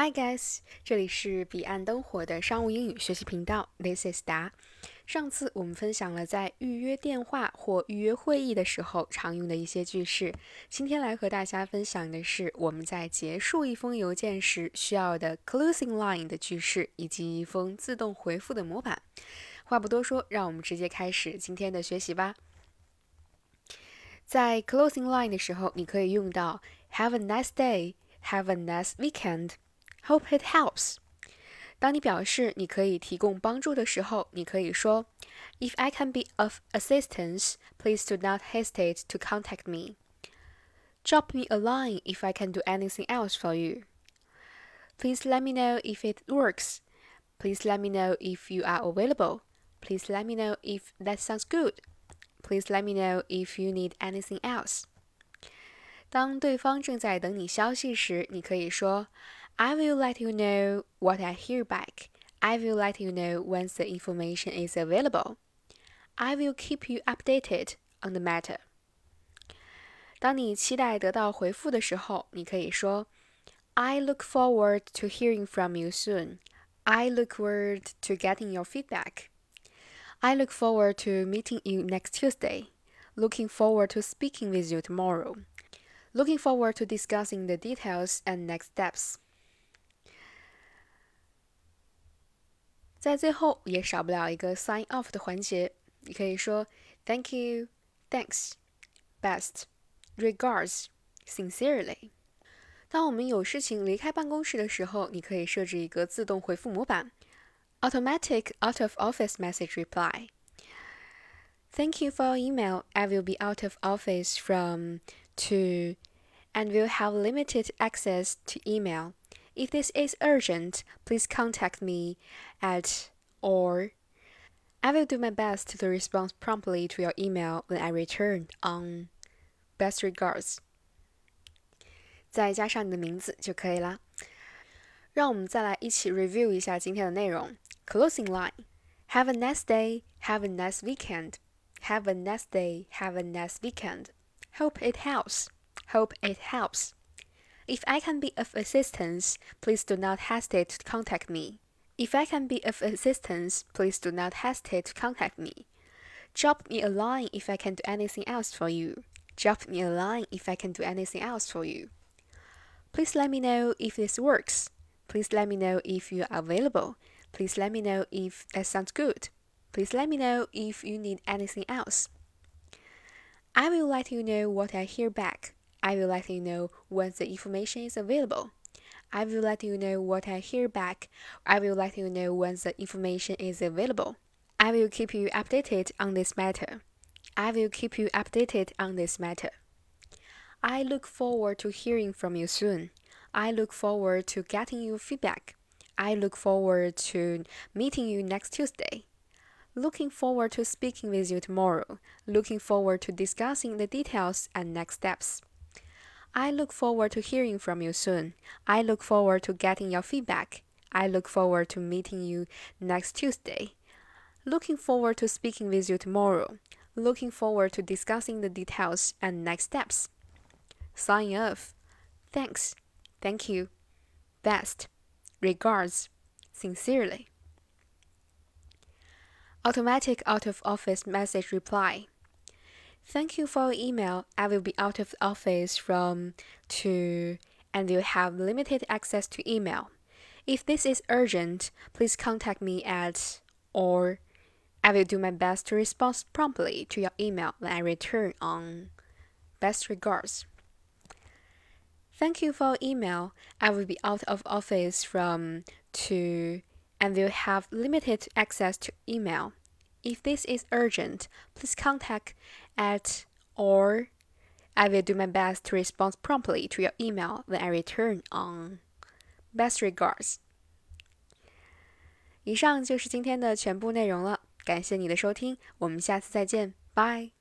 Hi guys，这里是彼岸灯火的商务英语学习频道。This is 达。上次我们分享了在预约电话或预约会议的时候常用的一些句式。今天来和大家分享的是我们在结束一封邮件时需要的 closing line 的句式，以及一封自动回复的模板。话不多说，让我们直接开始今天的学习吧。在 closing line 的时候，你可以用到 Have a nice day，Have a nice weekend。Hope it helps。当你表示你可以提供帮助的时候，你可以说：“If I can be of assistance, please do not hesitate to contact me. Drop me a line if I can do anything else for you. Please let me know if it works. Please let me know if you are available. Please let me know if that sounds good. Please let me know if you need anything else.” 当对方正在等你消息时，你可以说。 I will let you know what I hear back. I will let you know once the information is available. I will keep you updated on the matter. 当你期待得到回复的时候，你可以说：“I look forward to hearing from you soon. I look forward to getting your feedback. I look forward to meeting you next Tuesday. Looking forward to speaking with you tomorrow. Looking forward to discussing the details and next steps.” 在最后也少不了一个 sign off 的环节，你可以说 Thank you, thanks, best, regards, sincerely。当我们有事情离开办公室的时候，你可以设置一个自动回复模板，automatic out of office message reply。Thank you for your email. I will be out of office from to and will have limited access to email. If this is urgent, please contact me at or I will do my best to respond promptly to your email when I return. On best regards，再加上你的名字就可以啦。让我们再来一起 review 一下今天的内容。Closing line: Have a nice day. Have a nice weekend. Have a nice day. Have a nice weekend. Hope it helps. Hope it helps. If I can be of assistance, please do not hesitate to contact me. If I can be of assistance, please do not hesitate to contact me. Drop me a line if I can do anything else for you. Drop me a line if I can do anything else for you. Please let me know if this works. Please let me know if you are available. Please let me know if that sounds good. Please let me know if you need anything else. I will let you know what I hear back. I will let you know when the information is available. I will let you know what I hear back. I will let you know when the information is available. I will keep you updated on this matter. I will keep you updated on this matter. I look forward to hearing from you soon. I look forward to getting your feedback. I look forward to meeting you next Tuesday. Looking forward to speaking with you tomorrow. Looking forward to discussing the details and next steps. I look forward to hearing from you soon. I look forward to getting your feedback. I look forward to meeting you next Tuesday. Looking forward to speaking with you tomorrow. Looking forward to discussing the details and next steps. Sign off. Thanks. Thank you. Best. Regards. Sincerely. Automatic out of office message reply. Thank you for your email. I will be out of office from to and will have limited access to email. If this is urgent, please contact me at or I will do my best to respond promptly to your email when I return on best regards. Thank you for your email. I will be out of office from to and will have limited access to email. If this is urgent, please contact at or I will do my best to respond promptly to your email when I return on. Best regards. 以上就是今天的全部内容了，感谢你的收听，我们下次再见，拜。